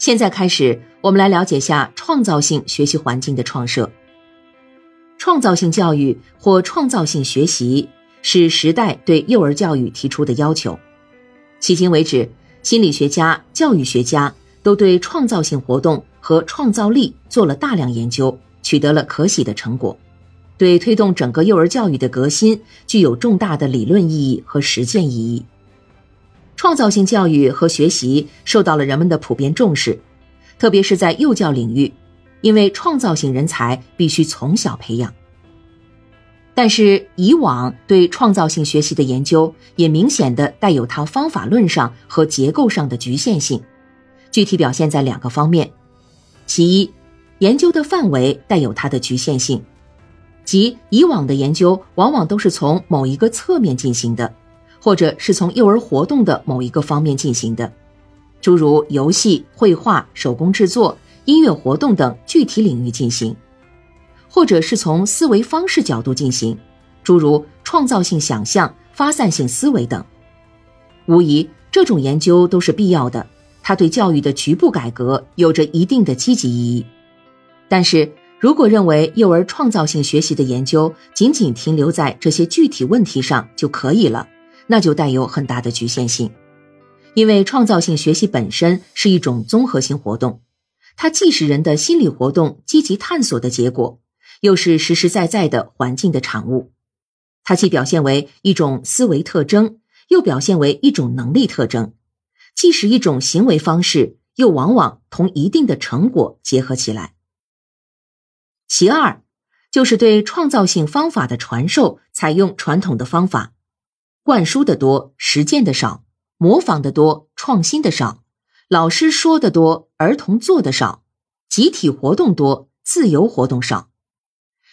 现在开始，我们来了解下创造性学习环境的创设。创造性教育或创造性学习是时代对幼儿教育提出的要求。迄今为止，心理学家、教育学家都对创造性活动和创造力做了大量研究，取得了可喜的成果，对推动整个幼儿教育的革新具有重大的理论意义和实践意义。创造性教育和学习受到了人们的普遍重视，特别是在幼教领域，因为创造性人才必须从小培养。但是，以往对创造性学习的研究也明显的带有它方法论上和结构上的局限性，具体表现在两个方面：其一，研究的范围带有它的局限性，即以往的研究往往都是从某一个侧面进行的。或者是从幼儿活动的某一个方面进行的，诸如游戏、绘画、手工制作、音乐活动等具体领域进行；或者是从思维方式角度进行，诸如创造性想象、发散性思维等。无疑，这种研究都是必要的，它对教育的局部改革有着一定的积极意义。但是如果认为幼儿创造性学习的研究仅仅停留在这些具体问题上就可以了，那就带有很大的局限性，因为创造性学习本身是一种综合性活动，它既是人的心理活动积极探索的结果，又是实实在在的环境的产物。它既表现为一种思维特征，又表现为一种能力特征；既是一种行为方式，又往往同一定的成果结合起来。其二，就是对创造性方法的传授采用传统的方法。灌输的多，实践的少；模仿的多，创新的少；老师说的多，儿童做的少；集体活动多，自由活动少。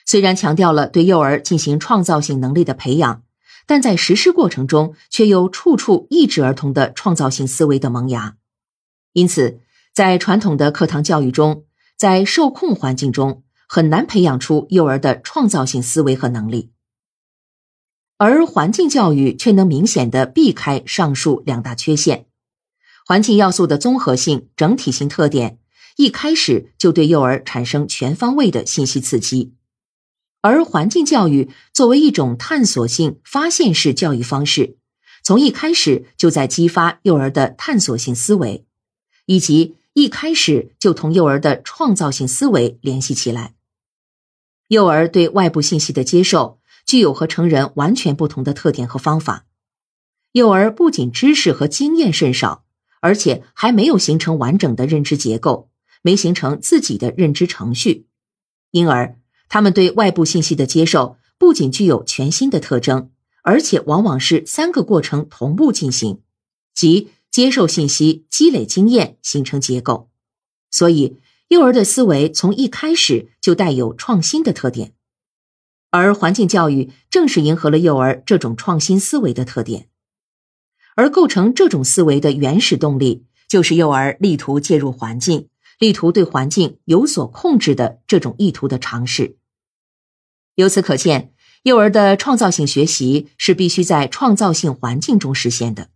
虽然强调了对幼儿进行创造性能力的培养，但在实施过程中却又处处抑制儿童的创造性思维的萌芽。因此，在传统的课堂教育中，在受控环境中，很难培养出幼儿的创造性思维和能力。而环境教育却能明显的避开上述两大缺陷，环境要素的综合性、整体性特点，一开始就对幼儿产生全方位的信息刺激。而环境教育作为一种探索性、发现式教育方式，从一开始就在激发幼儿的探索性思维，以及一开始就同幼儿的创造性思维联系起来。幼儿对外部信息的接受。具有和成人完全不同的特点和方法。幼儿不仅知识和经验甚少，而且还没有形成完整的认知结构，没形成自己的认知程序，因而他们对外部信息的接受不仅具有全新的特征，而且往往是三个过程同步进行，即接受信息、积累经验、形成结构。所以，幼儿的思维从一开始就带有创新的特点。而环境教育正是迎合了幼儿这种创新思维的特点，而构成这种思维的原始动力，就是幼儿力图介入环境、力图对环境有所控制的这种意图的尝试。由此可见，幼儿的创造性学习是必须在创造性环境中实现的。